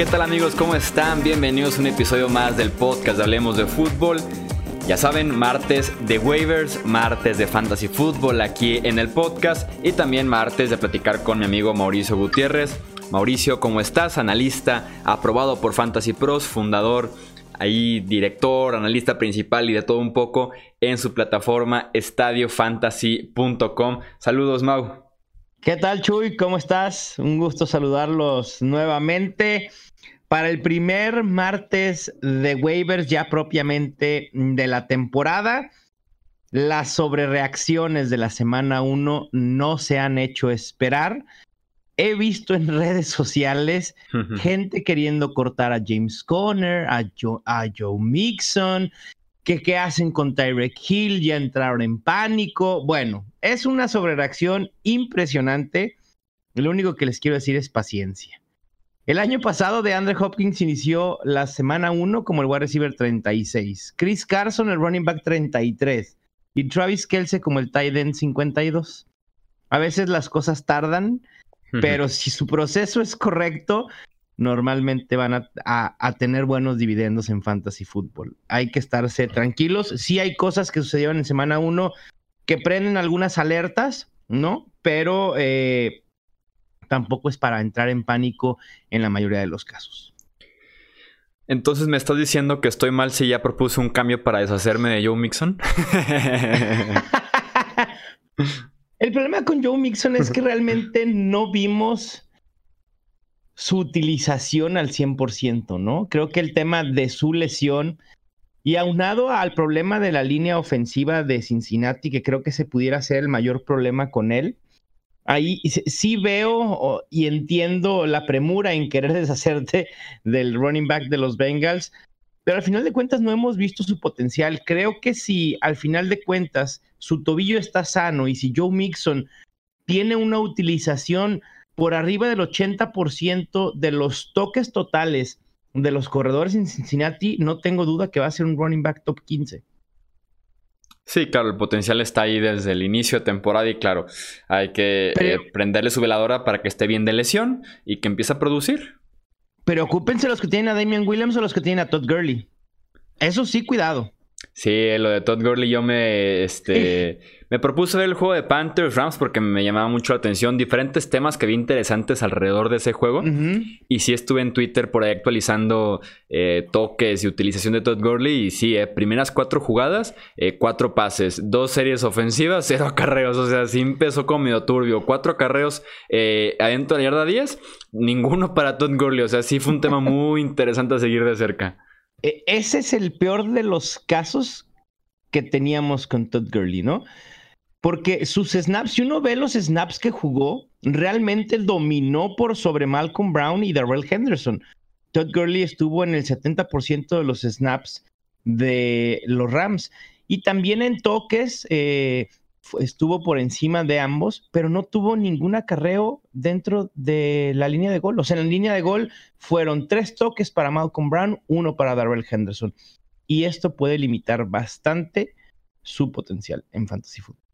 ¿Qué tal amigos? ¿Cómo están? Bienvenidos a un episodio más del podcast de Hablemos de Fútbol. Ya saben, martes de waivers, martes de fantasy fútbol aquí en el podcast y también martes de platicar con mi amigo Mauricio Gutiérrez. Mauricio, ¿cómo estás? Analista, aprobado por Fantasy Pros, fundador, ahí director, analista principal y de todo un poco en su plataforma estadiofantasy.com. Saludos, Mau. ¿Qué tal, Chuy? ¿Cómo estás? Un gusto saludarlos nuevamente para el primer martes de waivers ya propiamente de la temporada. Las sobrereacciones de la semana 1 no se han hecho esperar. He visto en redes sociales gente queriendo cortar a James Conner, a Joe, a Joe Mixon, que qué hacen con Tyrek Hill, ya entraron en pánico. Bueno, es una sobrereacción impresionante. Lo único que les quiero decir es paciencia. El año pasado de Andre Hopkins inició la semana 1 como el wide receiver 36, Chris Carson el running back 33 y Travis Kelce como el tight end 52. A veces las cosas tardan, pero si su proceso es correcto, normalmente van a, tener buenos dividendos en fantasy fútbol. Hay que estarse tranquilos. Sí hay cosas que sucedieron en semana 1 que prenden algunas alertas, ¿no? Pero eh, tampoco es para entrar en pánico en la mayoría de los casos. Entonces me estás diciendo que estoy mal si ya propuse un cambio para deshacerme de Joe Mixon. El problema con Joe Mixon es que realmente no vimos su utilización al 100%, ¿no? Creo que el tema de su lesión y aunado al problema de la línea ofensiva de Cincinnati, que creo que se pudiera ser el mayor problema con él, ahí sí veo y entiendo la premura en querer deshacerte del running back de los Bengals, pero al final de cuentas no hemos visto su potencial. Creo que si al final de cuentas su tobillo está sano y si Joe Mixon tiene una utilización por arriba del 80% de los toques totales de los corredores en Cincinnati, no tengo duda que va a ser un running back top 15. Sí, claro, el potencial está ahí desde el inicio de temporada y claro, hay que eh, prenderle su veladora para que esté bien de lesión y que empiece a producir. Preocúpense los que tienen a Damian Williams o los que tienen a Todd Gurley. Eso sí, cuidado. Sí, lo de Todd Gurley yo me, este, me propuse ver el juego de Panthers Rams porque me llamaba mucho la atención. Diferentes temas que vi interesantes alrededor de ese juego. Y sí estuve en Twitter por ahí actualizando eh, toques y utilización de Todd Gurley. Y sí, eh, primeras cuatro jugadas, eh, cuatro pases, dos series ofensivas, cero acarreos. O sea, sí empezó como medio turbio. Cuatro acarreos adentro de la yarda 10, ninguno para Todd Gurley. O sea, sí fue un tema muy interesante a seguir de cerca. E, ese es el peor de los casos que teníamos con Todd Gurley, ¿no? Porque sus snaps, si uno ve los snaps que jugó, realmente dominó por sobre Malcolm Brown y Darrell Henderson. Todd Gurley estuvo en el 70% de los snaps de los Rams. Y también en toques, eh, estuvo por encima de ambos, pero no tuvo ningún acarreo dentro de la línea de gol. O sea, en la línea de gol fueron tres toques para Malcolm Brown, uno para Darrell Henderson. Y esto puede limitar bastante su potencial en fantasy football.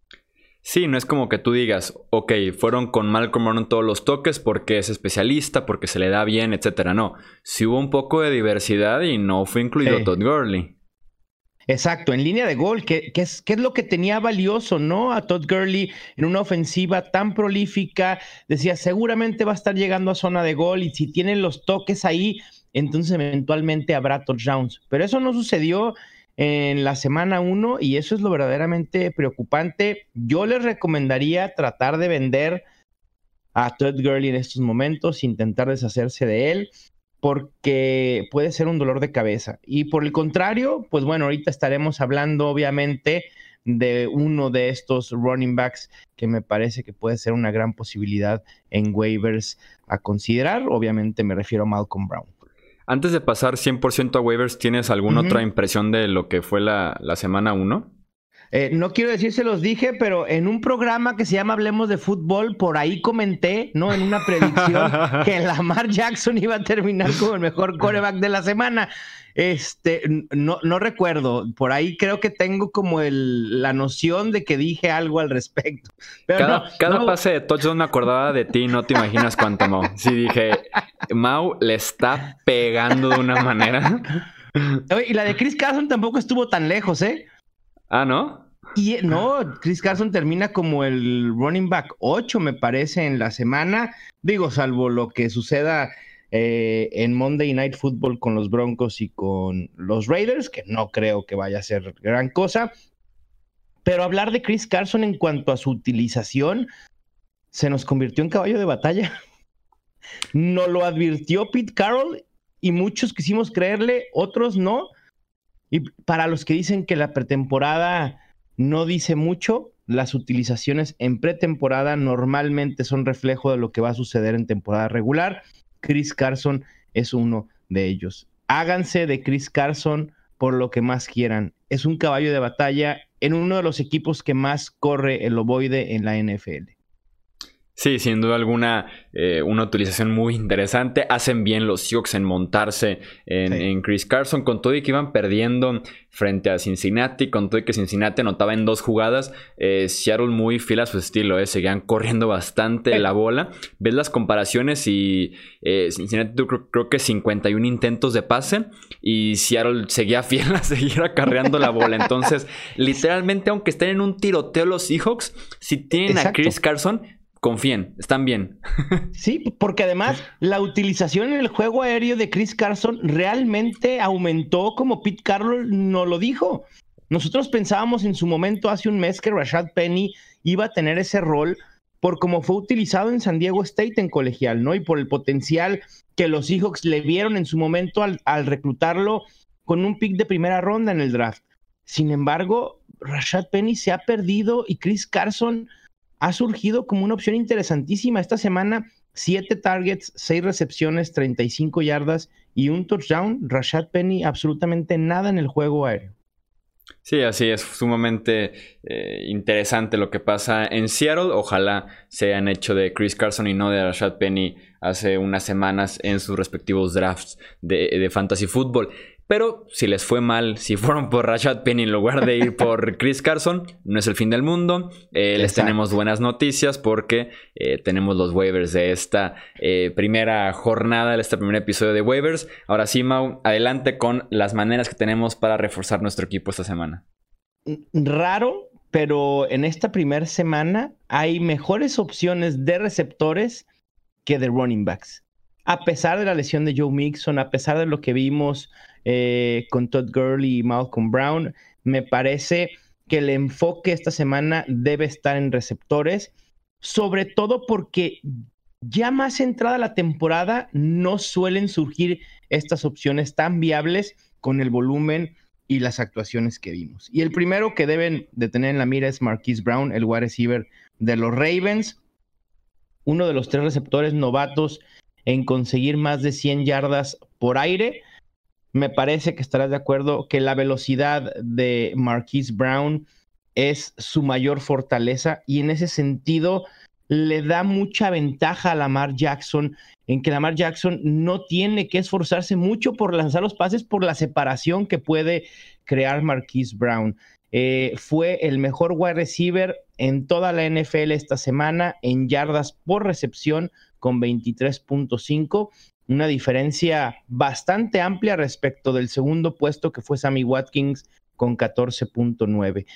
Sí, no es como que tú digas, ok, fueron con Malcolm Brown todos los toques porque es especialista, porque se le da bien, etcétera. No, sí hubo un poco de diversidad y no fue incluido Todd Gurley. Exacto, en línea de gol, que, es, es, lo que tenía valioso, ¿no? A Todd Gurley en una ofensiva tan prolífica, decía, seguramente va a estar llegando a zona de gol y si tienen los toques ahí, entonces eventualmente habrá touchdowns. Pero eso no sucedió en la semana 1 y eso es lo verdaderamente preocupante. Yo les recomendaría tratar de vender a Todd Gurley en estos momentos, intentar deshacerse de él porque puede ser un dolor de cabeza. Y por el contrario, pues bueno, ahorita estaremos hablando obviamente de uno de estos running backs que me parece que puede ser una gran posibilidad en waivers a considerar. Obviamente me refiero a Malcolm Brown. Antes de pasar 100% a waivers, ¿tienes alguna otra impresión de lo que fue la, la semana 1? Eh, no quiero decir se los dije, pero en un programa que se llama Hablemos de Fútbol, por ahí comenté, ¿no? En una predicción que Lamar Jackson iba a terminar como el mejor coreback de la semana. Este, no, no recuerdo. Por ahí creo que tengo como el, la noción de que dije algo al respecto. cada, cada pase de touchdown me acordaba de ti, no te imaginas cuánto no. Sí dije, Mau le está pegando de una manera. y la de Chris Carson tampoco estuvo tan lejos, ¿eh? Ah, ¿no? Y no, Chris Carson termina como el running back 8, me parece, en la semana. Digo, salvo lo que suceda eh, en Monday Night Football con los Broncos y con los Raiders, que no creo que vaya a ser gran cosa. Pero hablar de Chris Carson en cuanto a su utilización se nos convirtió en caballo de batalla. No lo advirtió Pete Carroll y muchos quisimos creerle, otros no. Y para los que dicen que la pretemporada no dice mucho, las utilizaciones en pretemporada normalmente son reflejo de lo que va a suceder en temporada regular. Chris Carson es uno de ellos. Háganse de Chris Carson por lo que más quieran. Es un caballo de batalla en uno de los equipos que más corre el ovoide en la NFL. Sí, sin duda alguna, eh, una utilización muy interesante. Hacen bien los Seahawks en montarse en, Chris Carson, con todo y que iban perdiendo frente a Cincinnati, con todo y que Cincinnati anotaba en dos jugadas. Eh, Seattle muy fiel a su estilo, eh, seguían corriendo bastante la bola. Ves las comparaciones y eh, Cincinnati creo, creo, que 51 intentos de pase y Seattle seguía fiel a seguir acarreando la bola. Entonces, literalmente, aunque estén en un tiroteo los Seahawks, si tienen a Chris Carson, confíen, están bien. Sí, porque además la utilización en el juego aéreo de Chris Carson realmente aumentó como Pete Carroll no lo dijo. Nosotros pensábamos en su momento hace un mes que Rashad Penny iba a tener ese rol por cómo fue utilizado en San Diego State en colegial, ¿no? Y por el potencial que los Seahawks le vieron en su momento al, al reclutarlo con un pick de primera ronda en el draft. Sin embargo, Rashad Penny se ha perdido y Chris Carson ha surgido como una opción interesantísima. Esta semana, siete targets, seis recepciones, 35 yardas y un touchdown. Rashad Penny, absolutamente nada en el juego aéreo. Sí, así es, sumamente eh, interesante lo que pasa en Seattle. Ojalá se hayan hecho de Chris Carson y no de Rashad Penny hace unas semanas en sus respectivos drafts de, de fantasy football. Pero si les fue mal, si fueron por Rashad Penny en lugar de ir por Chris Carson, no es el fin del mundo. Eh, les tenemos buenas noticias porque eh, tenemos los waivers de esta eh, primera jornada, de este primer episodio de waivers. Ahora sí, Mau, adelante con las maneras que tenemos para reforzar nuestro equipo esta semana. Raro, pero en esta primera semana hay mejores opciones de receptores que de running backs. A pesar de la lesión de Joe Mixon, a pesar de lo que vimos eh, con Todd Gurley y Malcolm Brown. Me parece que el enfoque esta semana debe estar en receptores, sobre todo porque ya más entrada la temporada no suelen surgir estas opciones tan viables con el volumen y las actuaciones que vimos. Y el primero que deben de tener en la mira es Marquise Brown, el wide receiver de los Ravens, uno de los tres receptores novatos en conseguir más de 100 yardas por aire me parece que estarás de acuerdo que la velocidad de Marquise Brown es su mayor fortaleza y en ese sentido le da mucha ventaja a Lamar Jackson en que Lamar Jackson no tiene que esforzarse mucho por lanzar los pases por la separación que puede crear Marquise Brown. Eh, fue el mejor wide receiver en toda la NFL esta semana en yardas por recepción con 23.5 una diferencia bastante amplia respecto del segundo puesto que fue Sammy Watkins con 14.9.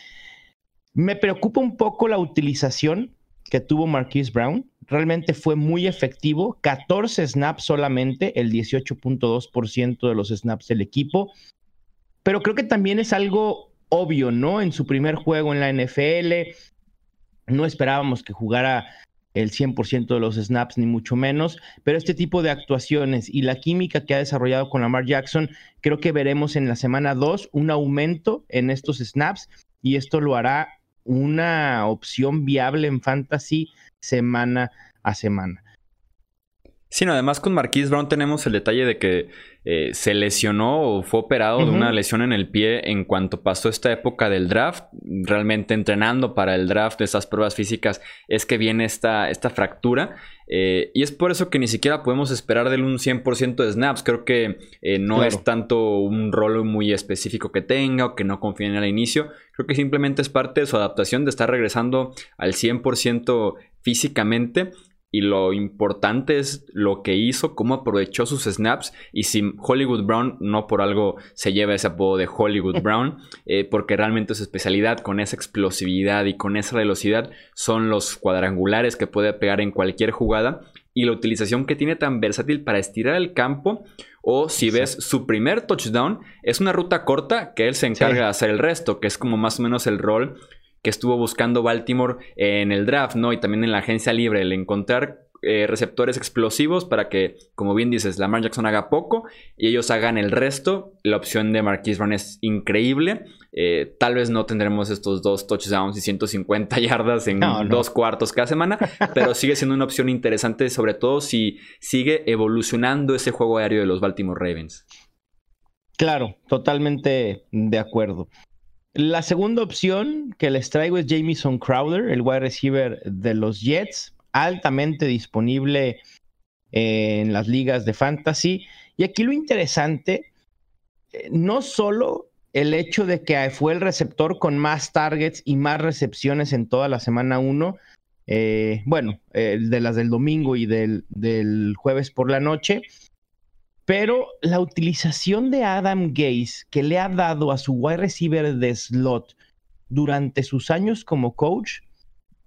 Me preocupa un poco la utilización que tuvo Marquise Brown. Realmente fue muy efectivo, 14 snaps solamente, el 18.2% de los snaps del equipo. Pero creo que también es algo obvio, ¿no? En su primer juego en la NFL, no esperábamos que jugara el 100% de los snaps, ni mucho menos, pero este tipo de actuaciones y la química que ha desarrollado con Lamar Jackson, creo que veremos en la semana 2 un aumento en estos snaps y esto lo hará una opción viable en fantasy semana a semana. Sí, además con Marquise Brown tenemos el detalle de que eh, se lesionó o fue operado de una lesión en el pie en cuanto pasó esta época del draft. Realmente entrenando para el draft de esas pruebas físicas es que viene esta, esta fractura. Eh, y es por eso que ni siquiera podemos esperar de él un 100% de snaps. Creo que eh, no es tanto un rol muy específico que tenga o que no confíe en al inicio. Creo que simplemente es parte de su adaptación de estar regresando al 100% físicamente y lo importante es lo que hizo, cómo aprovechó sus snaps y si Hollywood Brown no por algo se lleva ese apodo de Hollywood Brown, eh, porque realmente su especialidad con esa explosividad y con esa velocidad son los cuadrangulares que puede pegar en cualquier jugada y la utilización que tiene tan versátil para estirar el campo o si ves su primer touchdown es una ruta corta que él se encarga de hacer el resto, que es como más o menos el rol que estuvo buscando Baltimore en el draft, ¿no? Y también en la agencia libre, el encontrar eh, receptores explosivos para que, como bien dices, Lamar Jackson haga poco y ellos hagan el resto. La opción de Marquise Brown es increíble. Eh, tal vez no tendremos estos dos touchdowns y 150 yardas en dos cuartos cada semana, pero sigue siendo una opción interesante, sobre todo si sigue evolucionando ese juego aéreo de los Baltimore Ravens. Claro, totalmente de acuerdo. La segunda opción que les traigo es Jamison Crowder, el wide receiver de los Jets, altamente disponible en las ligas de fantasy. Y aquí lo interesante, eh, no solo el hecho de que fue el receptor con más targets y más recepciones en toda la semana 1, eh, bueno, de las del domingo y del, del jueves por la noche, pero la utilización de Adam Gaze que le ha dado a su wide receiver de slot durante sus años como coach,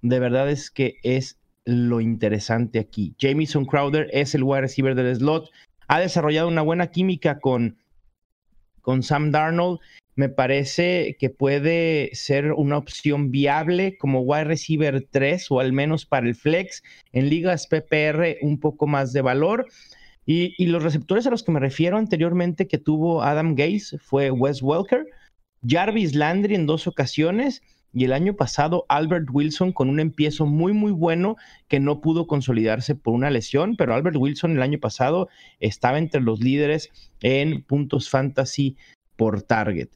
de verdad es que es lo interesante aquí. Jamison Crowder es el wide receiver del slot, ha desarrollado una buena química con, con Sam Darnold. Me parece que puede ser una opción viable como wide receiver 3 o al menos para el flex en ligas PPR un poco más de valor. Y, los receptores a los que me refiero anteriormente que tuvo Adam Gaze fue Wes Welker, Jarvis Landry en dos ocasiones y el año pasado Albert Wilson con un empiezo muy muy bueno que no pudo consolidarse por una lesión, pero Albert Wilson el año pasado estaba entre los líderes en puntos fantasy por target.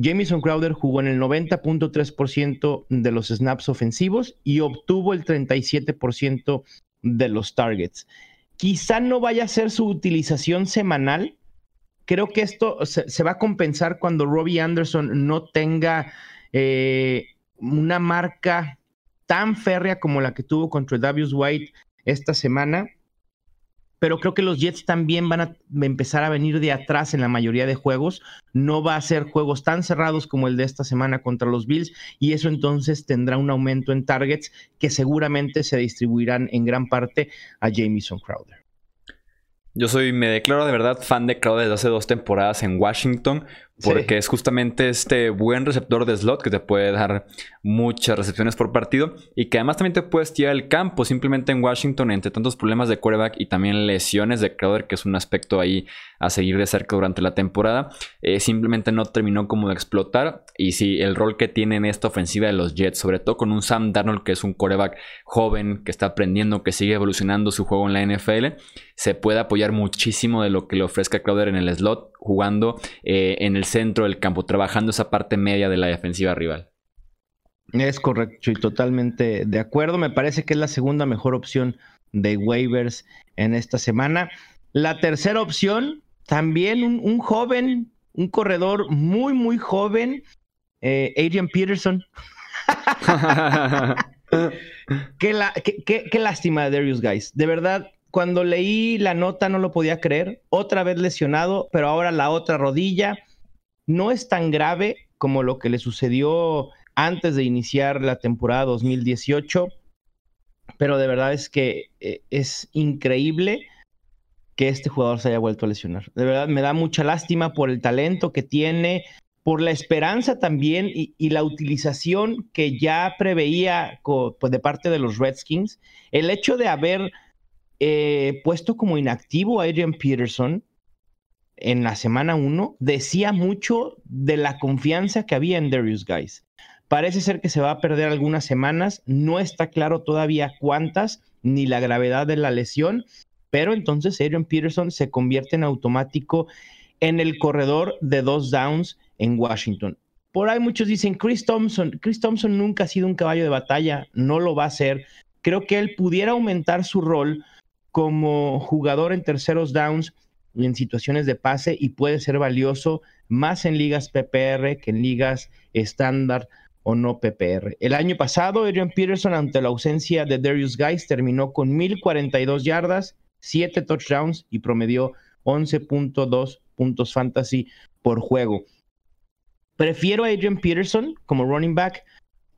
Jamison Crowder jugó en el 90.3% de los snaps ofensivos y obtuvo el 37% de los targets. Quizá no vaya a ser su utilización semanal. Creo que esto se, va a compensar cuando Robbie Anderson no tenga eh, una marca tan férrea como la que tuvo contra Davius White esta semana pero creo que los Jets también van a empezar a venir de atrás en la mayoría de juegos. No va a ser juegos tan cerrados como el de esta semana contra los Bills y eso entonces tendrá un aumento en targets que seguramente se distribuirán en gran parte a Jamison Crowder. Yo soy, me declaro de verdad fan de Crowder desde hace dos temporadas en Washington. Porque es justamente este buen receptor de slot que te puede dar muchas recepciones por partido y que además también te puedes tirar el campo. Simplemente en Washington, entre tantos problemas de quarterback y también lesiones de Crowder, que es un aspecto ahí a seguir de cerca durante la temporada, eh, simplemente no terminó como de explotar. Y sí, el rol que tiene en esta ofensiva de los Jets, sobre todo con un Sam Darnold que es un quarterback joven, que está aprendiendo, que sigue evolucionando su juego en la NFL, se puede apoyar muchísimo de lo que le ofrezca Crowder en el slot, jugando eh, en el centro del campo, trabajando esa parte media de la defensiva rival. Es correcto y totalmente de acuerdo. Me parece que es la segunda mejor opción de waivers en esta semana. La tercera opción, también un, joven, un corredor muy, muy joven, eh, Adrian Peterson. qué, qué, qué, lástima de Darius Guys. De verdad, cuando leí la nota no lo podía creer. Otra vez lesionado, pero ahora la otra rodilla. No es tan grave como lo que le sucedió antes de iniciar la temporada 2018, pero de verdad es que eh, es increíble que este jugador se haya vuelto a lesionar. De verdad me da mucha lástima por el talento que tiene, por la esperanza también y, la utilización que ya preveía pues, de parte de los Redskins. El hecho de haber eh, puesto como inactivo a Adrian Peterson en la semana 1 decía mucho de la confianza que había en Darius Guys. Parece ser que se va a perder algunas semanas, no está claro todavía cuántas ni la gravedad de la lesión, pero entonces Adrian Peterson se convierte en automático en el corredor de dos downs en Washington. Por ahí muchos dicen, Chris Thompson, Chris Thompson nunca ha sido un caballo de batalla, no lo va a ser. Creo que él pudiera aumentar su rol como jugador en terceros downs en situaciones de pase y puede ser valioso más en ligas PPR que en ligas estándar o no PPR. El año pasado, Adrian Peterson, ante la ausencia de Darius Guys, terminó con 1042 yardas, 7 touchdowns y promedió 11.2 puntos fantasy por juego. Prefiero a Adrian Peterson como running back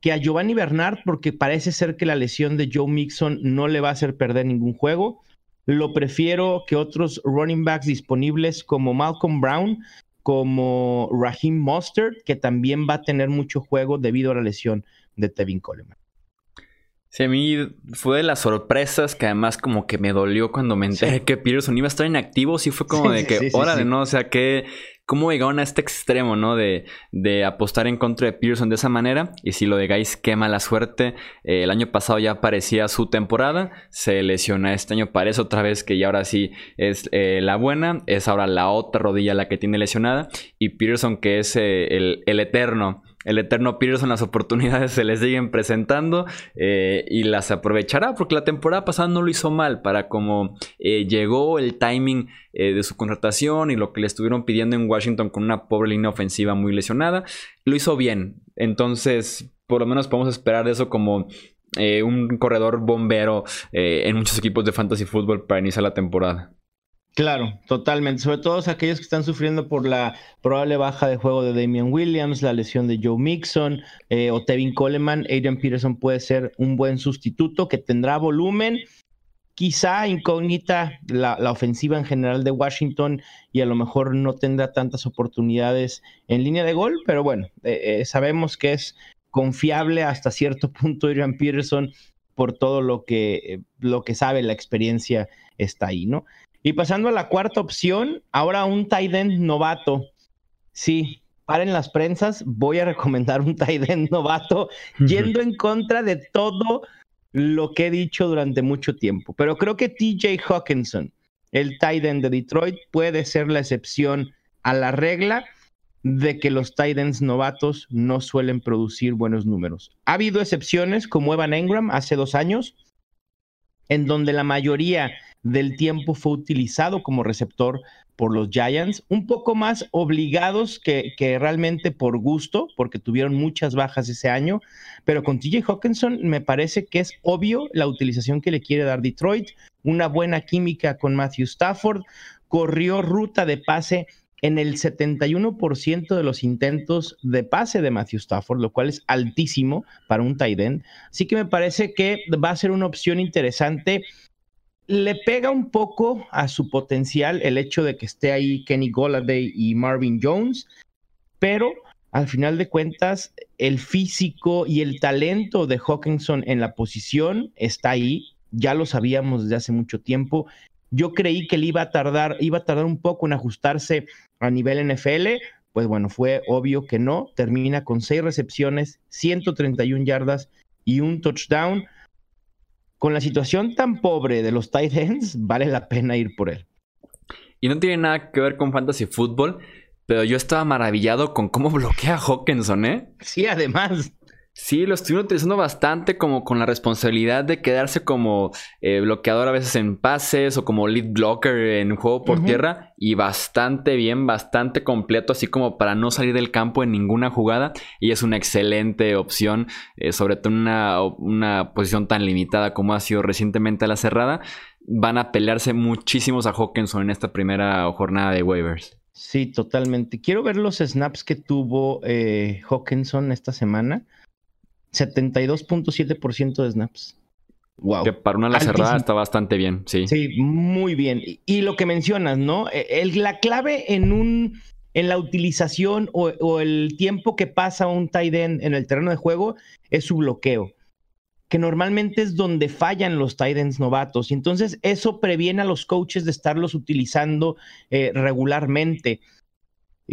que a Giovanni Bernard porque parece ser que la lesión de Joe Mixon no le va a hacer perder ningún juego. Lo prefiero que otros running backs disponibles como Malcolm Brown, como Raheem Mostert, que también va a tener mucho juego debido a la lesión de Tevin Coleman. Sí, a mí fue de las sorpresas que además como que me dolió cuando me enteré que Peterson iba a estar inactivo. Sí fue como de que, órale, ¿no? O sea, que cómo llegaron a este extremo, ¿no? De, de, apostar en contra de Peterson de esa manera. Y si lo de Guys, qué mala suerte. Eh, el año pasado ya parecía su temporada. Se lesiona este año, parece otra vez que ya ahora sí es eh, la buena. Es ahora la otra rodilla la que tiene lesionada. Y Peterson, que es eh, el, el eterno el eterno Peterson las oportunidades se le siguen presentando eh, y las aprovechará porque la temporada pasada no lo hizo mal para como eh, llegó el timing eh, de su contratación y lo que le estuvieron pidiendo en Washington con una pobre línea ofensiva muy lesionada, lo hizo bien. Entonces, por lo menos podemos esperar de eso como un corredor bombero en muchos equipos de fantasy fútbol para iniciar la temporada. Claro, totalmente. Sobre todo aquellos que están sufriendo por la probable baja de juego de Damian Williams, la lesión de Joe Mixon eh, o Tevin Coleman. Adrian Peterson puede ser un buen sustituto que tendrá volumen. Quizá incógnita la, ofensiva en general de Washington y a lo mejor no tendrá tantas oportunidades en línea de gol, pero bueno, eh, eh, sabemos que es confiable hasta cierto punto Adrian Peterson por todo lo que, lo que sabe, la experiencia está ahí, ¿no? Y pasando a la cuarta opción, ahora un tight end novato. Sí, paren las prensas, voy a recomendar un tight end novato yendo en contra de todo lo que he dicho durante mucho tiempo. Pero creo que TJ Hawkinson, el tight end de Detroit, puede ser la excepción a la regla de que los tight ends novatos no suelen producir buenos números. Ha habido excepciones como Evan Engram hace dos años, en donde la mayoría del tiempo fue utilizado como receptor por los Giants, un poco más obligados que, realmente por gusto, porque tuvieron muchas bajas ese año, pero con TJ Hawkinson me parece que es obvio la utilización que le quiere dar Detroit, una buena química con Matthew Stafford, corrió ruta de pase en el 71% de los intentos de pase de Matthew Stafford, lo cual es altísimo para un tight end. Así que me parece que va a ser una opción interesante le pega un poco a su potencial el hecho de que esté ahí Kenny Golladay y Marvin Jones, pero al final de cuentas el físico y el talento de Hawkinson en la posición está ahí, ya lo sabíamos desde hace mucho tiempo. Yo creí que él iba a tardar, iba a tardar un poco en ajustarse a nivel NFL, pues bueno, fue obvio que no, termina con seis recepciones, 131 yardas y un touchdown con la situación tan pobre de los tight ends, vale la pena ir por él. Y no tiene nada que ver con fantasy fútbol, pero yo estaba maravillado con cómo bloquea a Hawkinson, ¿eh? Sí, además. Sí, lo estuvieron utilizando bastante como con la responsabilidad de quedarse como eh, bloqueador a veces en pases o como lead blocker en juego por tierra y bastante bien, bastante completo, así como para no salir del campo en ninguna jugada y es una excelente opción, eh, sobre todo en una, una posición tan limitada como ha sido recientemente la cerrada. Van a pelearse muchísimos a Hawkinson en esta primera jornada de waivers. Sí, totalmente. Quiero ver los snaps que tuvo eh, Hawkinson esta semana 72.7% de snaps. Wow. Que para una la cerrada está bastante bien, sí. Sí, muy bien. Y, lo que mencionas, ¿no? E, el, la clave en un en la utilización o, el tiempo que pasa un tight end en el terreno de juego es su bloqueo, que normalmente es donde fallan los tight ends novatos. Y entonces eso previene a los coaches de estarlos utilizando eh, regularmente.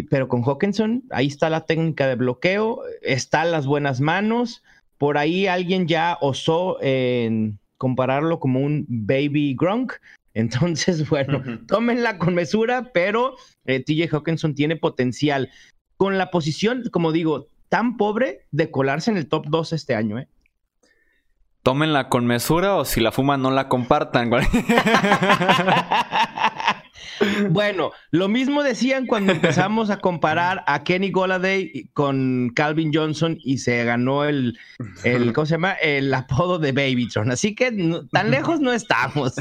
Pero con Hawkinson, ahí está la técnica de bloqueo, están las buenas manos. Por ahí alguien ya osó en compararlo como un baby Gronk. Entonces, bueno, tómenla con mesura, pero eh, TJ Hawkinson tiene potencial. Con la posición, como digo, tan pobre de colarse en el top 2 este año, ¿eh? Tómenla con mesura o si la fuman no la compartan. Bueno, lo mismo decían cuando empezamos a comparar a Kenny Goladay con Calvin Johnson y se ganó el, el ¿cómo se llama? El apodo de Babytron. Así que tan lejos no estamos.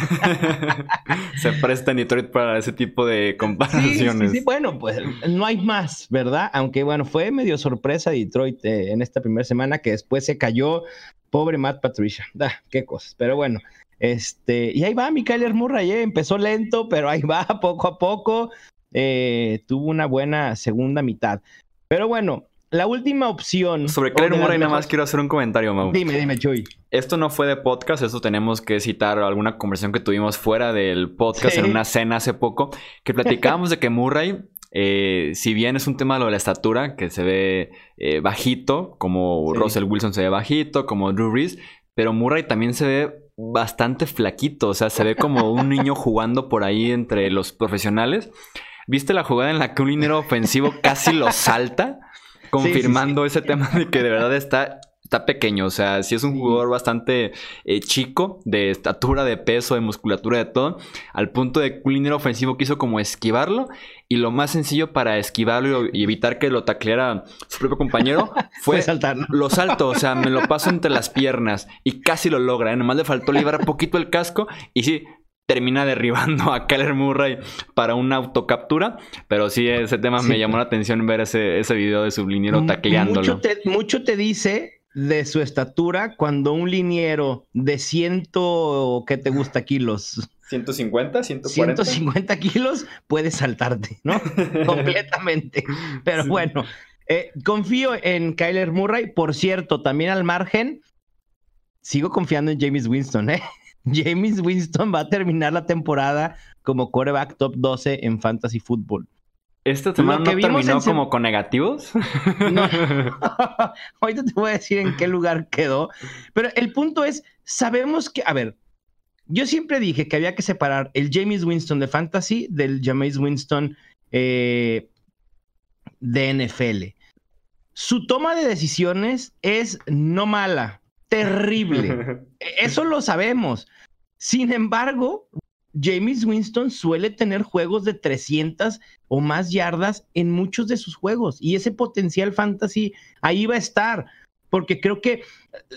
se presta Detroit para ese tipo de comparaciones. Sí, sí, bueno, pues no hay más, ¿verdad? Aunque bueno, fue medio sorpresa Detroit eh, en esta primera semana que después se cayó. Pobre Matt Patricia. Da, qué cosas. Pero bueno, este, y ahí va Mikael Murray, ¿eh? empezó lento, pero ahí va poco a poco. Eh, tuvo una buena segunda mitad. Pero bueno, la última opción. Sobre Kyler Murray, nada más quiero hacer un comentario, Mau. Dime, dime, Chuy. Esto no fue de podcast, esto tenemos que citar alguna conversación que tuvimos fuera del podcast en una cena hace poco, que platicábamos de que Murray eh, si bien es un tema de la estatura, que se ve bajito, como Russell Wilson se ve bajito, como Drew Brees, pero Murray también se ve bastante flaquito, o sea, se ve como un niño jugando por ahí entre los profesionales. ¿Viste la jugada en la que un liniero ofensivo casi lo salta? Confirmando ese tema de que de verdad está está pequeño, o sea, si es un jugador bastante eh, chico, de estatura, de peso, de musculatura, de todo, al punto de que un liniero ofensivo quiso como esquivarlo y lo más sencillo para esquivarlo y evitar que lo tacleara su propio compañero fue, saltar, lo salto, o sea, me lo paso entre las piernas y casi lo logra, ¿eh? nomás le faltó liberar poquito el casco y sí, termina derribando a Keller Murray para una autocaptura. Pero sí, ese tema me llamó la atención ver ese, ese video de su liniero tacleándolo. Mucho mucho te dice de su estatura cuando un liniero de ciento, ¿qué te gusta kilos? 150, 140. 150 kilos puede saltarte, ¿no? Completamente. Pero bueno, eh, confío en Kyler Murray. Por cierto, también al margen, sigo confiando en James Winston, ¿eh? James Winston va a terminar la temporada como quarterback top 12 en fantasy football. ¿Esta semana no terminó como con negativos? No. Ahorita te voy a decir en qué lugar quedó. Pero el punto es, sabemos que, a ver, yo siempre dije que había que separar el James Winston de Fantasy del James Winston eh, de NFL. Su toma de decisiones es no mala, terrible. Eso lo sabemos. Sin embargo, James Winston suele tener juegos de 300 o más yardas en muchos de sus juegos y ese potencial fantasy ahí va a estar porque creo que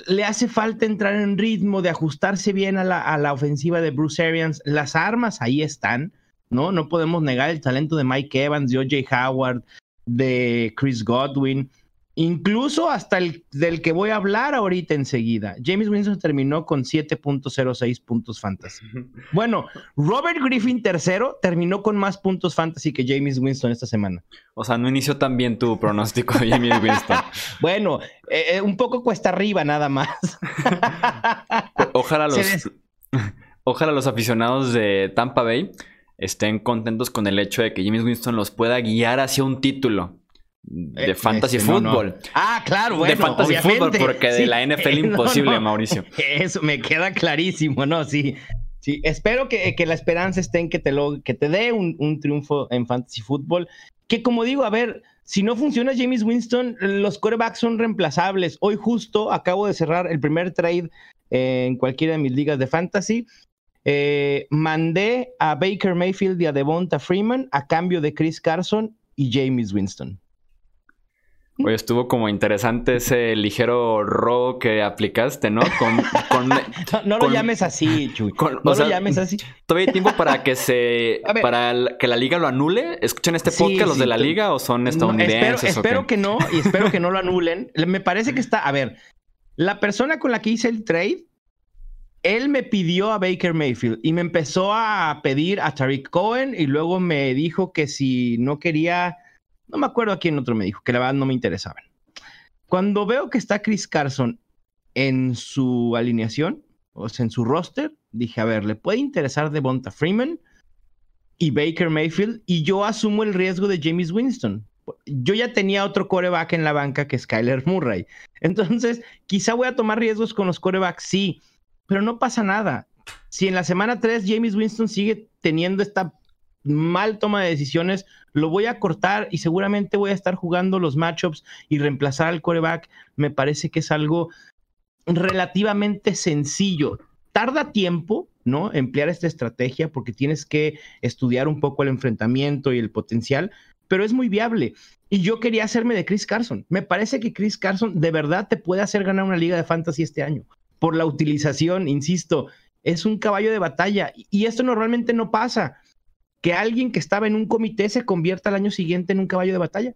le hace falta entrar en ritmo de ajustarse bien a la, ofensiva de Bruce Arians. Las armas ahí están, ¿no? No podemos negar el talento de Mike Evans, de OJ Howard, de Chris Godwin. Incluso hasta el del que voy a hablar ahorita enseguida. James Winston terminó con 7.06 puntos fantasy. Bueno, Robert Griffin tercero terminó con más puntos fantasy que James Winston esta semana. O sea, no inició tan bien tu pronóstico de James Winston. bueno, eh, eh, un poco cuesta arriba nada más. ojalá los, ojalá los aficionados de Tampa Bay estén contentos con el hecho de que James Winston los pueda guiar hacia un título de eh, fantasy este, fútbol. Ah, claro, bueno. De fantasy fútbol, porque de la NFL imposible, Mauricio. Eso me queda clarísimo, ¿no? Sí. Sí, espero que, la esperanza esté en que te, lo, que te dé un, triunfo en fantasy fútbol. Que como digo, a ver, si no funciona James Winston, los quarterbacks son reemplazables. Hoy justo acabo de cerrar el primer trade en cualquiera de mis ligas de fantasy. Eh, mandé a Baker Mayfield y a Devonta Freeman a cambio de Chris Carson y James Winston. Oye, estuvo como interesante ese ligero robo que aplicaste, ¿no? Con, no, lo llames así, Chuy. no lo llames así. ¿Todavía hay tiempo para que se. para que la liga lo anule? ¿Escuchan este podcast los de la liga o son estadounidenses? espero, que no, y espero que no lo anulen. Me parece que está. A ver, la persona con la que hice el trade, él me pidió a Baker Mayfield y me empezó a pedir a Tariq Cohen y luego me dijo que si no quería no me acuerdo a quién otro me dijo, que la verdad no me interesaban. Cuando veo que está Chris Carson en su alineación, o sea, en su roster, dije, a ver, le puede interesar Devonta Freeman y Baker Mayfield, y yo asumo el riesgo de James Winston. Yo ya tenía otro coreback en la banca que es Kyler Murray. Entonces, quizá voy a tomar riesgos con los corebacks, sí, pero no pasa nada. Si en la semana 3 James Winston sigue teniendo esta mal toma de decisiones, lo voy a cortar y seguramente voy a estar jugando los matchups y reemplazar al coreback. Me parece que es algo relativamente sencillo. tarda tiempo, ¿no? Emplear esta estrategia porque tienes que estudiar un poco el enfrentamiento y el potencial, pero es muy viable. Y yo quería hacerme de Chris Carson. Me parece que Chris Carson de verdad te puede hacer ganar una liga de fantasy este año. Por la utilización, insisto, es un caballo de batalla. Y esto normalmente no pasa. Que alguien que estaba en un comité se convierta al año siguiente en un caballo de batalla.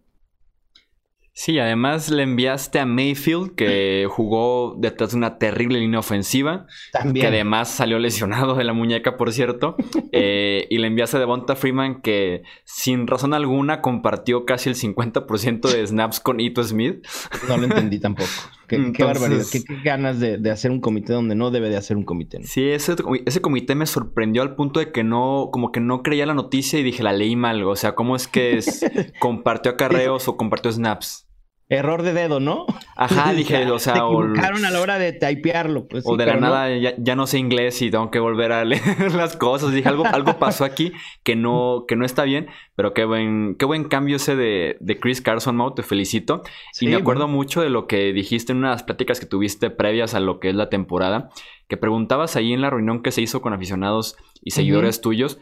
Sí, además le enviaste a Mayfield, que jugó detrás de una terrible línea ofensiva, También. que además salió lesionado de la muñeca, por cierto, eh, y le enviaste a Devonta Freeman, que sin razón alguna compartió casi el 50% de snaps con Ito Smith. No lo entendí tampoco. Qué, barbaridad, qué, ganas de, hacer un comité donde no debe de hacer un comité. Sí, ese, ese comité me sorprendió al punto de que no, como que no creía la noticia y dije, la leí mal. O sea, ¿cómo es que compartió acarreos o compartió snaps? Error de dedo, ¿no? Ajá, dije, o sea... Se equivocaron a la hora de typearlo. Pues, o de la nada ya, no sé inglés y tengo que volver a leer las cosas. Dije, algo, algo pasó aquí que no, que no está bien, pero qué buen, qué buen cambio ese de, de Chris Carson, Mau, te felicito. y me acuerdo mucho de lo que dijiste en unas pláticas que tuviste previas a lo que es la temporada, que preguntabas ahí en la reunión que se hizo con aficionados y seguidores tuyos,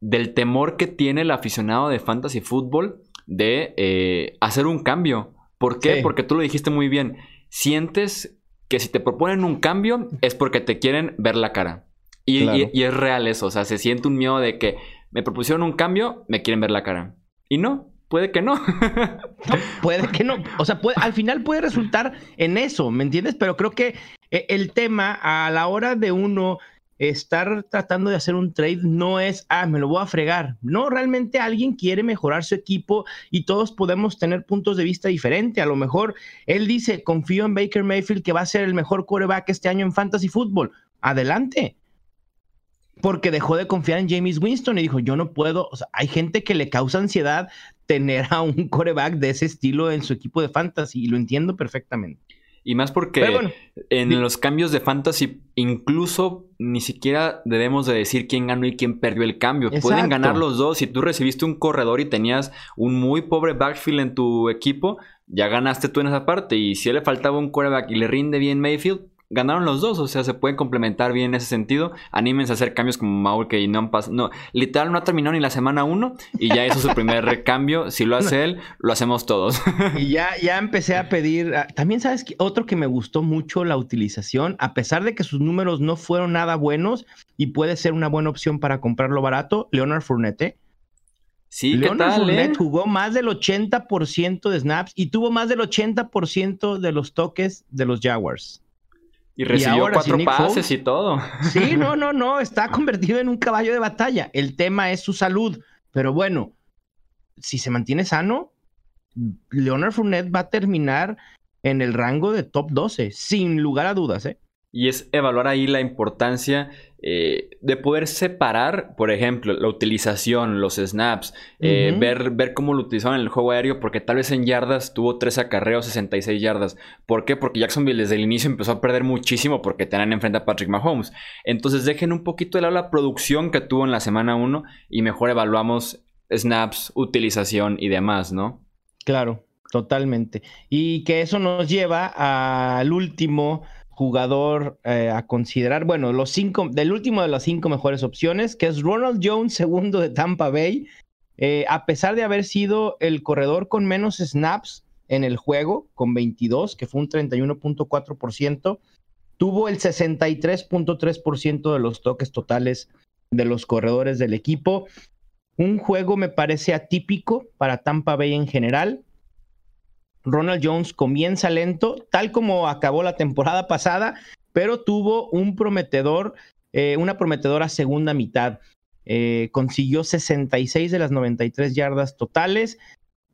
del temor que tiene el aficionado de fantasy fútbol de eh, hacer un cambio ¿Por qué? Porque tú lo dijiste muy bien. Sientes que si te proponen un cambio es porque te quieren ver la cara. Y, es real eso. O sea, se siente un miedo de que me propusieron un cambio, me quieren ver la cara. Y no, puede que no. puede que no. O sea, al final puede resultar en eso, ¿me entiendes? Pero creo que eh, el tema a la hora de uno estar tratando de hacer un trade no es, ah, me lo voy a fregar. No, realmente alguien quiere mejorar su equipo y todos podemos tener puntos de vista diferentes. A lo mejor él dice, confío en Baker Mayfield que va a ser el mejor quarterback este año en fantasy football. Adelante. Porque dejó de confiar en James Winston y dijo, yo no puedo, o sea, hay gente que le causa ansiedad tener a un quarterback de ese estilo en su equipo de fantasy y lo entiendo perfectamente. Y más porque en los cambios de fantasy, incluso ni siquiera debemos de decir quién ganó y quién perdió el cambio. Pueden ganar los dos. Si tú recibiste un corredor y tenías un muy pobre backfield en tu equipo, ya ganaste tú en esa parte. Y si le faltaba un quarterback y le rinde bien Mayfield, ganaron los dos, o sea, se pueden complementar bien en ese sentido. Anímense a hacer cambios como Maul que no han pasado, no, literal no ha terminado ni la semana uno y ya hizo su primer recambio. Si lo hace él, lo hacemos todos. y ya, ya empecé a pedir, ah, también sabes que otro que me gustó mucho la utilización, a pesar de que sus números no fueron nada buenos y puede ser una buena opción para comprarlo barato, Leonard Fournette. Sí, Leonard ¿qué tal, Fournette eh? jugó más del 80% de snaps y tuvo más del 80% de los toques de los Jaguars. Y recibió cuatro pases y todo. Sí, no, no, no, está convertido en un caballo de batalla. El tema es su salud. Pero bueno, si se mantiene sano, Leonard Fournette va a terminar en el rango de top 12, sin lugar a dudas, ¿eh? Y es evaluar ahí la importancia eh, de poder separar, por ejemplo, la utilización, los snaps, eh, ver, ver cómo lo utilizaban en el juego aéreo, porque tal vez en yardas tuvo 3 acarreos, 66 yardas. ¿Por qué? Porque Jacksonville desde el inicio empezó a perder muchísimo porque tenían enfrente a Patrick Mahomes. Entonces dejen un poquito de lado la producción que tuvo en la semana 1 y mejor evaluamos snaps, utilización y demás, ¿no? Claro, totalmente. Y que eso nos lleva al último jugador eh, a considerar, bueno, los cinco, del último de las cinco mejores opciones, que es Ronald Jones, segundo de Tampa Bay. Eh, a pesar de haber sido el corredor con menos snaps en el juego, con 22, que fue un 31.4%, tuvo el 63.3% de los toques totales de los corredores del equipo. Un juego me parece atípico para Tampa Bay en general. Ronald Jones comienza lento, tal como acabó la temporada pasada, pero tuvo un prometedor, eh, una prometedora segunda mitad. Eh, consiguió 66 de las 93 yardas totales.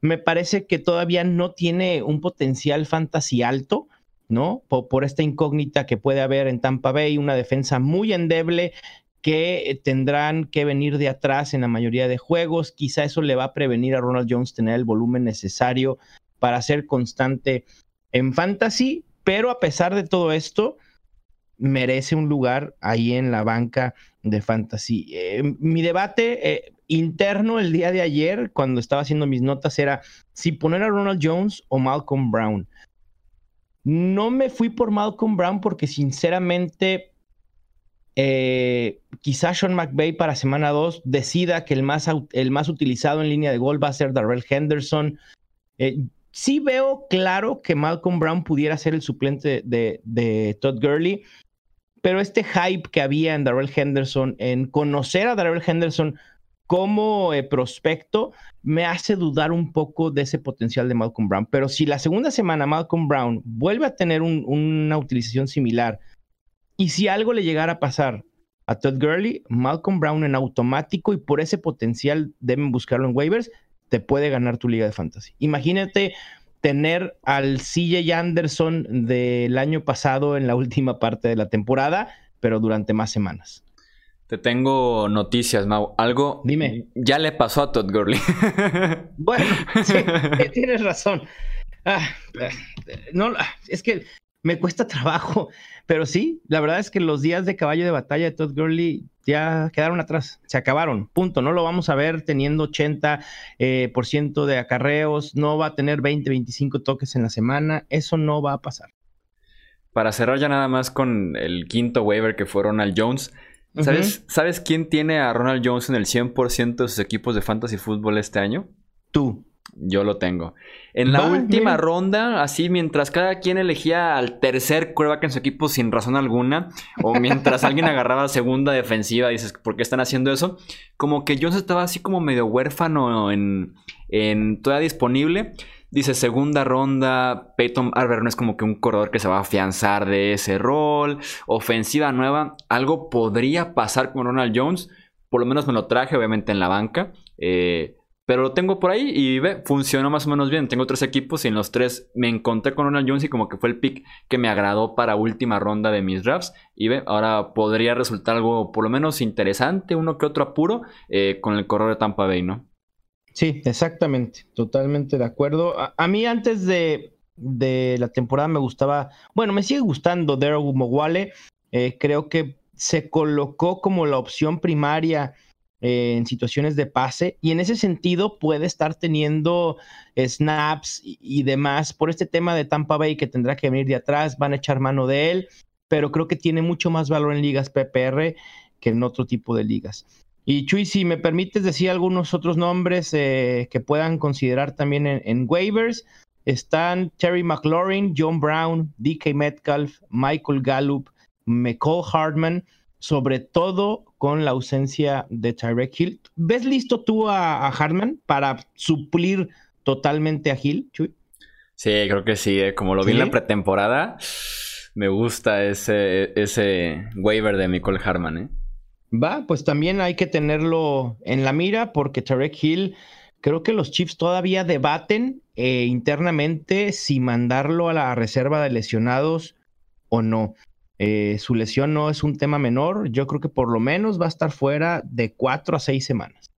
Me parece que todavía no tiene un potencial fantasy alto, ¿no? Por, por, esta incógnita que puede haber en Tampa Bay, una defensa muy endeble que tendrán que venir de atrás en la mayoría de juegos. Quizá eso le va a prevenir a Ronald Jones tener el volumen necesario para ser constante en fantasy, pero a pesar de todo esto, merece un lugar ahí en la banca de fantasy. Eh, mi debate eh, interno el día de ayer, cuando estaba haciendo mis notas, era si poner a Ronald Jones o Malcolm Brown. No me fui por Malcolm Brown porque sinceramente eh, quizás Sean McVay para semana 2 decida que el más, el más utilizado en línea de gol va a ser Darrell Henderson. Sí veo claro que Malcolm Brown pudiera ser el suplente de, Todd Gurley, pero este hype que había en Darrell Henderson, en conocer a Darrell Henderson como eh, prospecto, me hace dudar un poco de ese potencial de Malcolm Brown. Pero si la segunda semana Malcolm Brown vuelve a tener una utilización similar, y si algo le llegara a pasar a Todd Gurley, Malcolm Brown en automático y por ese potencial deben buscarlo en waivers, te puede ganar tu liga de fantasy. Imagínate tener al CJ Anderson del año pasado en la última parte de la temporada, pero durante más semanas. Te tengo noticias, Mau. Algo Dime. ya le pasó a Todd Gurley. bueno, sí, tienes razón. Ah, eh, no, es que me cuesta trabajo. Pero sí, la verdad es que los días de caballo de batalla de Todd Gurley ya quedaron atrás, se acabaron, punto. No lo vamos a ver teniendo 80% eh, por ciento de acarreos, no va a tener 20, 25 toques en la semana, eso no va a pasar. Para cerrar ya nada más con el quinto waiver que fue Ronald Jones. ¿Sabes, ¿Sabes quién tiene a Ronald Jones en el 100% de sus equipos de fantasy fútbol este año? Tú. Yo lo tengo. En la última ronda, así mientras cada quien elegía al tercer quarterback en su equipo sin razón alguna, o mientras alguien agarraba segunda defensiva, dices, ¿por qué están haciendo eso? Como que Jones estaba así como medio huérfano en, en todavía disponible. Dice segunda ronda, Peyton Arber no es como que un corredor que se va a afianzar de ese rol. Ofensiva nueva, algo podría pasar con Ronald Jones. Por lo menos me lo traje, obviamente, en la banca. Eh, pero lo tengo por ahí y ve, funcionó más o menos bien. Tengo tres equipos y en los tres me encontré con Ronald Jones y como que fue el pick que me agradó para última ronda de mis drafts. Y ve, ahora podría resultar algo por lo menos interesante, uno que otro apuro eh, con el corredor de Tampa Bay, ¿no? Sí, exactamente, totalmente de acuerdo. A, mí antes de, la temporada me gustaba, bueno, me sigue gustando Daryl Mogwale. Eh, creo que se colocó como la opción primaria eh, en situaciones de pase y en ese sentido puede estar teniendo snaps y, demás por este tema de Tampa Bay que tendrá que venir de atrás, van a echar mano de él, pero creo que tiene mucho más valor en ligas PPR que en otro tipo de ligas. Y Chuy, si me permites decir algunos otros nombres eh, que puedan considerar también en, en waivers, están Terry McLaurin, John Brown, DK Metcalf, Michael Gallup, McCall Hardman, sobre todo con la ausencia de Tyrek Hill. ¿Ves listo tú a, Hartman para suplir totalmente a Hill, Chuy? Sí, creo que sí. Eh. Como lo vi en la pretemporada, me gusta ese, ese waiver de Nicole Hartman. ¿eh? Va, pues también hay que tenerlo en la mira porque Tarek Hill, creo que los Chiefs todavía debaten eh, internamente si mandarlo a la reserva de lesionados o no. Eh, su lesión no es un tema menor. Yo creo que por lo menos va a estar fuera de cuatro a seis semanas.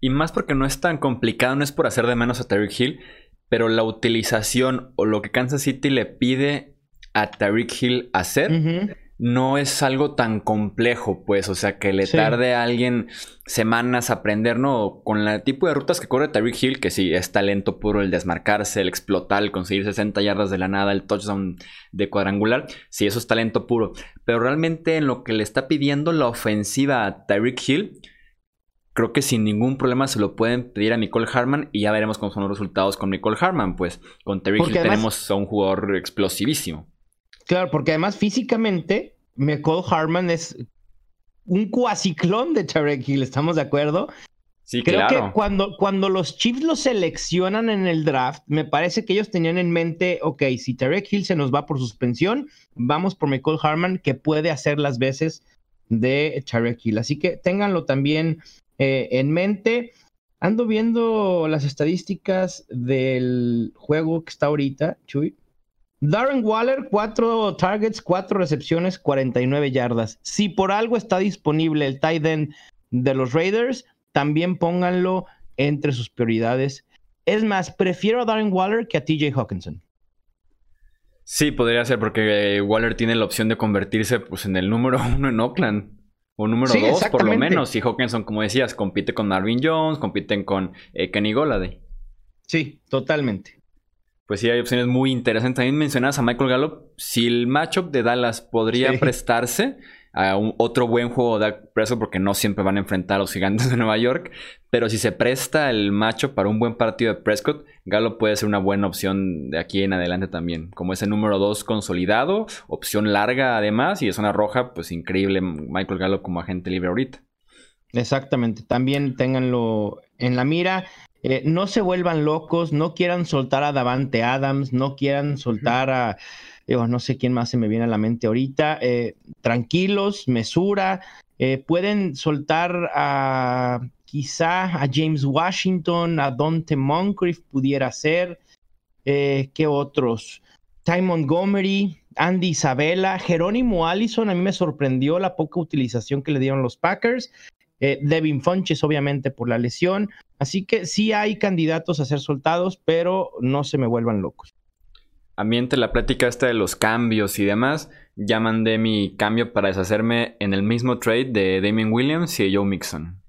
Y más porque no es tan complicado, no es por hacer de menos a Tyreek Hill, pero la utilización o lo que Kansas City le pide a Tyreek Hill hacer no es algo tan complejo, pues, o sea, que le tarde a alguien semanas aprender, ¿no? Con el tipo de rutas que corre Tyreek Hill, que sí, es talento puro el desmarcarse, el explotar, el conseguir 60 yardas de la nada, el touchdown de cuadrangular, sí, eso es talento puro. Pero realmente en lo que le está pidiendo la ofensiva a Tyreek Hill, creo que sin ningún problema se lo pueden pedir a Nicole Harman y ya veremos cómo son los resultados con Nicole Harman, pues con Tyreek Hill tenemos a un jugador explosivísimo. Claro, porque además físicamente, McCall Harman es un cuasiclón de Tarek Hill, ¿estamos de acuerdo? Sí, Creo que cuando, cuando los Chiefs lo seleccionan en el draft, me parece que ellos tenían en mente, ok, si Tarek Hill se nos va por suspensión, vamos por McCall Harman, que puede hacer las veces de Tarek Hill. Así que ténganlo también eh, en mente. Ando viendo las estadísticas del juego que está ahorita, Chuy. Darren Waller, cuatro targets, cuatro recepciones, 49 yardas. Si por algo está disponible el tight end de los Raiders, también pónganlo entre sus prioridades. Es más, prefiero a Darren Waller que a TJ Hawkinson. Sí, podría ser porque Waller tiene la opción de convertirse pues, en el número uno en Oakland. O número dos, por lo menos. Y Hawkinson, como decías, compite con Marvin Jones, compiten con eh, Kenny Golladay. Sí, totalmente pues sí hay opciones muy interesantes. También mencionas a Michael Gallup. Si el matchup de Dallas podría prestarse, a un, otro buen juego de Prescott porque no siempre van a enfrentar a los gigantes de Nueva York. Pero si se presta el macho para un buen partido de Prescott, Galo puede ser una buena opción de aquí en adelante también. Como ese número 2 consolidado, opción larga además, y es una roja, pues increíble Michael Galo como agente libre ahorita. Exactamente, también ténganlo en la mira. Eh, no se vuelvan locos, no quieran soltar a Davante Adams, no quieran soltar a, no sé quién más se me viene a la mente ahorita. Eh, tranquilos, mesura. Eh, pueden soltar a quizá a James Washington, a Dante Moncrief pudiera ser. ¿Qué otros? Ty Montgomery, Andy Isabella, Jerónimo Allison, a mí me sorprendió la poca utilización que le dieron los Packers. Eh, Devin Funches, obviamente, por la lesión. Así que sí hay candidatos a ser soltados, pero no se me vuelvan locos. Ambiente la plática esta de los cambios y demás. Ya mandé mi cambio para deshacerme en el mismo trade de Damien Williams y Joe Mixon.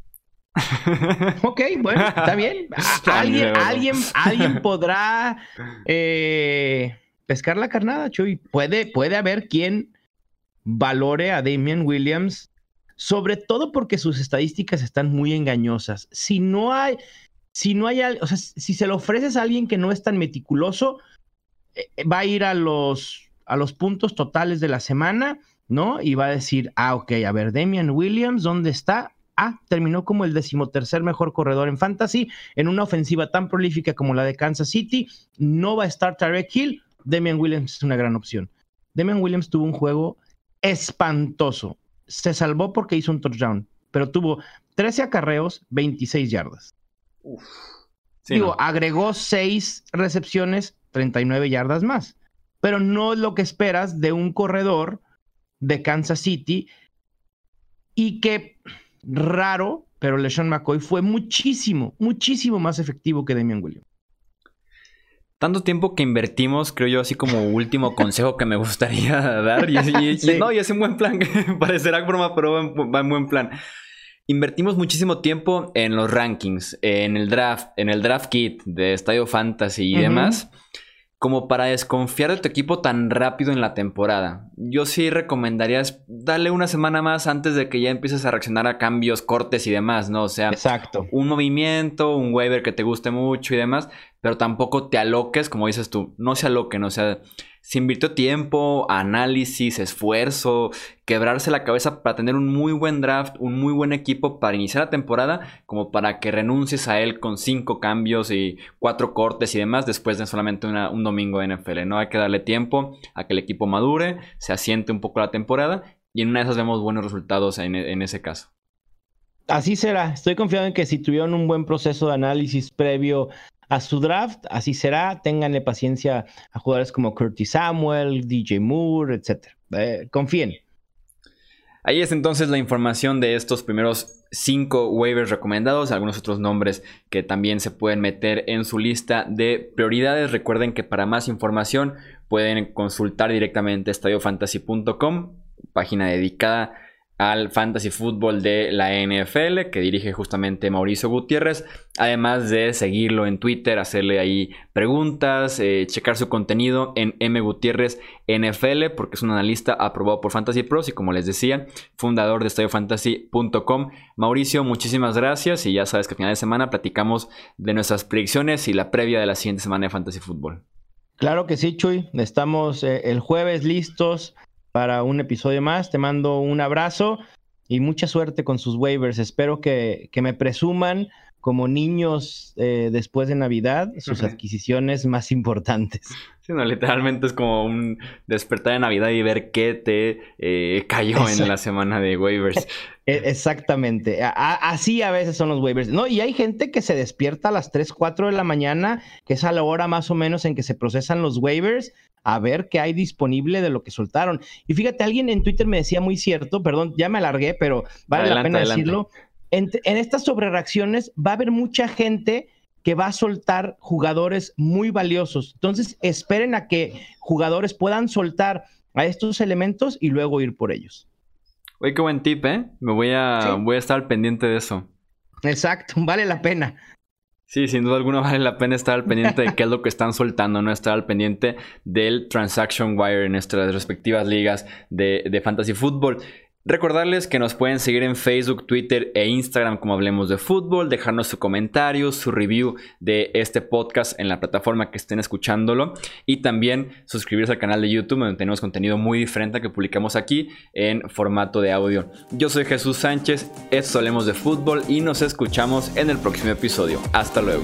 ok, bueno, está bien. ¿Alguien, alguien, alguien podrá eh, pescar la carnada, Chuy. Puede, puede haber quien valore a Damien Williams sobre todo porque sus estadísticas están muy engañosas. Si no hay, si no hay, o sea, si se lo ofreces a alguien que no es tan meticuloso, eh, va a ir a los, a los puntos totales de la semana, ¿no? Y va a decir, ah, ok, a ver, Damian Williams, ¿dónde está? Ah, terminó como el decimotercer mejor corredor en fantasy, en una ofensiva tan prolífica como la de Kansas City. No va a estar Tarek Hill. Damian Williams es una gran opción. Damian Williams tuvo un juego espantoso se salvó porque hizo un touchdown, pero tuvo 13 acarreos, 26 yardas. Digo, agregó 6 recepciones, 39 yardas más. Pero no es lo que esperas de un corredor de Kansas City y que raro, pero LeSean McCoy fue muchísimo, muchísimo más efectivo que Damian Williams. Tanto tiempo que invertimos, creo yo, así como último consejo que me gustaría dar. Y, no, y es un buen plan. Parecerá broma, pero va en buen plan. Invertimos muchísimo tiempo en los rankings, en el draft, en el draft kit de Estadio Fantasy y demás como para desconfiar de tu equipo tan rápido en la temporada. Yo sí recomendaría darle una semana más antes de que ya empieces a reaccionar a cambios, cortes y demás, ¿no? O sea, Exacto. un movimiento, un waiver que te guste mucho y demás, pero tampoco te aloques, como dices tú, no se aloquen, o sea, se invirtió tiempo, análisis, esfuerzo, quebrarse la cabeza para tener un muy buen draft, un muy buen equipo para iniciar la temporada, como para que renuncies a él con cinco cambios y cuatro cortes y demás después de solamente un domingo de NFL. No hay que darle tiempo a que el equipo madure, se asiente un poco la temporada y en una de esas vemos buenos resultados en, en ese caso. Así será. Estoy confiado en que si tuvieron un buen proceso de análisis previo a su draft, así será. Ténganle paciencia a jugadores como Curtis Samuel, DJ Moore, etc. Eh, confíen. Ahí es entonces la información de estos primeros cinco waivers recomendados, algunos otros nombres que también se pueden meter en su lista de prioridades. Recuerden que para más información pueden consultar directamente estadiofantasy.com, página dedicada al fantasy fútbol de la NFL que dirige justamente Mauricio Gutiérrez, además de seguirlo en Twitter, hacerle ahí preguntas, eh, checar su contenido en M NFL porque es un analista aprobado por Fantasy Pros y como les decía, fundador de estadiofantasy.com. Mauricio, muchísimas gracias y ya sabes que a final de semana platicamos de nuestras predicciones y la previa de la siguiente semana de Fantasy Fútbol. Claro que sí, Chuy. Estamos eh, el jueves listos para un episodio más. Te mando un abrazo y mucha suerte con sus waivers. Espero que, me presuman como niños eh, después de Navidad sus adquisiciones más importantes. Sí, no, literalmente es como un despertar de Navidad y ver qué te eh, cayó en la semana de waivers. E, exactamente. así a veces son los waivers. No, y hay gente que se despierta a las 3, 4 de la mañana, que es a la hora más o menos en que se procesan los waivers, a ver qué hay disponible de lo que soltaron. Y fíjate, alguien en Twitter me decía muy cierto, perdón, ya me alargué, pero vale la pena decirlo. En, en estas sobrereacciones va a haber mucha gente que va a soltar jugadores muy valiosos. Entonces, esperen a que jugadores puedan soltar a estos elementos y luego ir por ellos. Oye, qué buen tip, ¿eh? Me voy a, voy a estar pendiente de eso. Exacto, vale la pena. Sí, sin duda alguna vale la pena estar al pendiente de qué es lo que están soltando, no estar al pendiente del Transaction Wire en nuestras respectivas ligas de, de Fantasy Football. Recordarles que nos pueden seguir en Facebook, Twitter e Instagram como Hablemos de Fútbol, dejarnos su comentario, su review de este podcast en la plataforma que estén escuchándolo y también suscribirse al canal de YouTube donde tenemos contenido muy diferente que publicamos aquí en formato de audio. Yo soy Jesús Sánchez, esto es Hablemos de Fútbol y nos escuchamos en el próximo episodio. Hasta luego.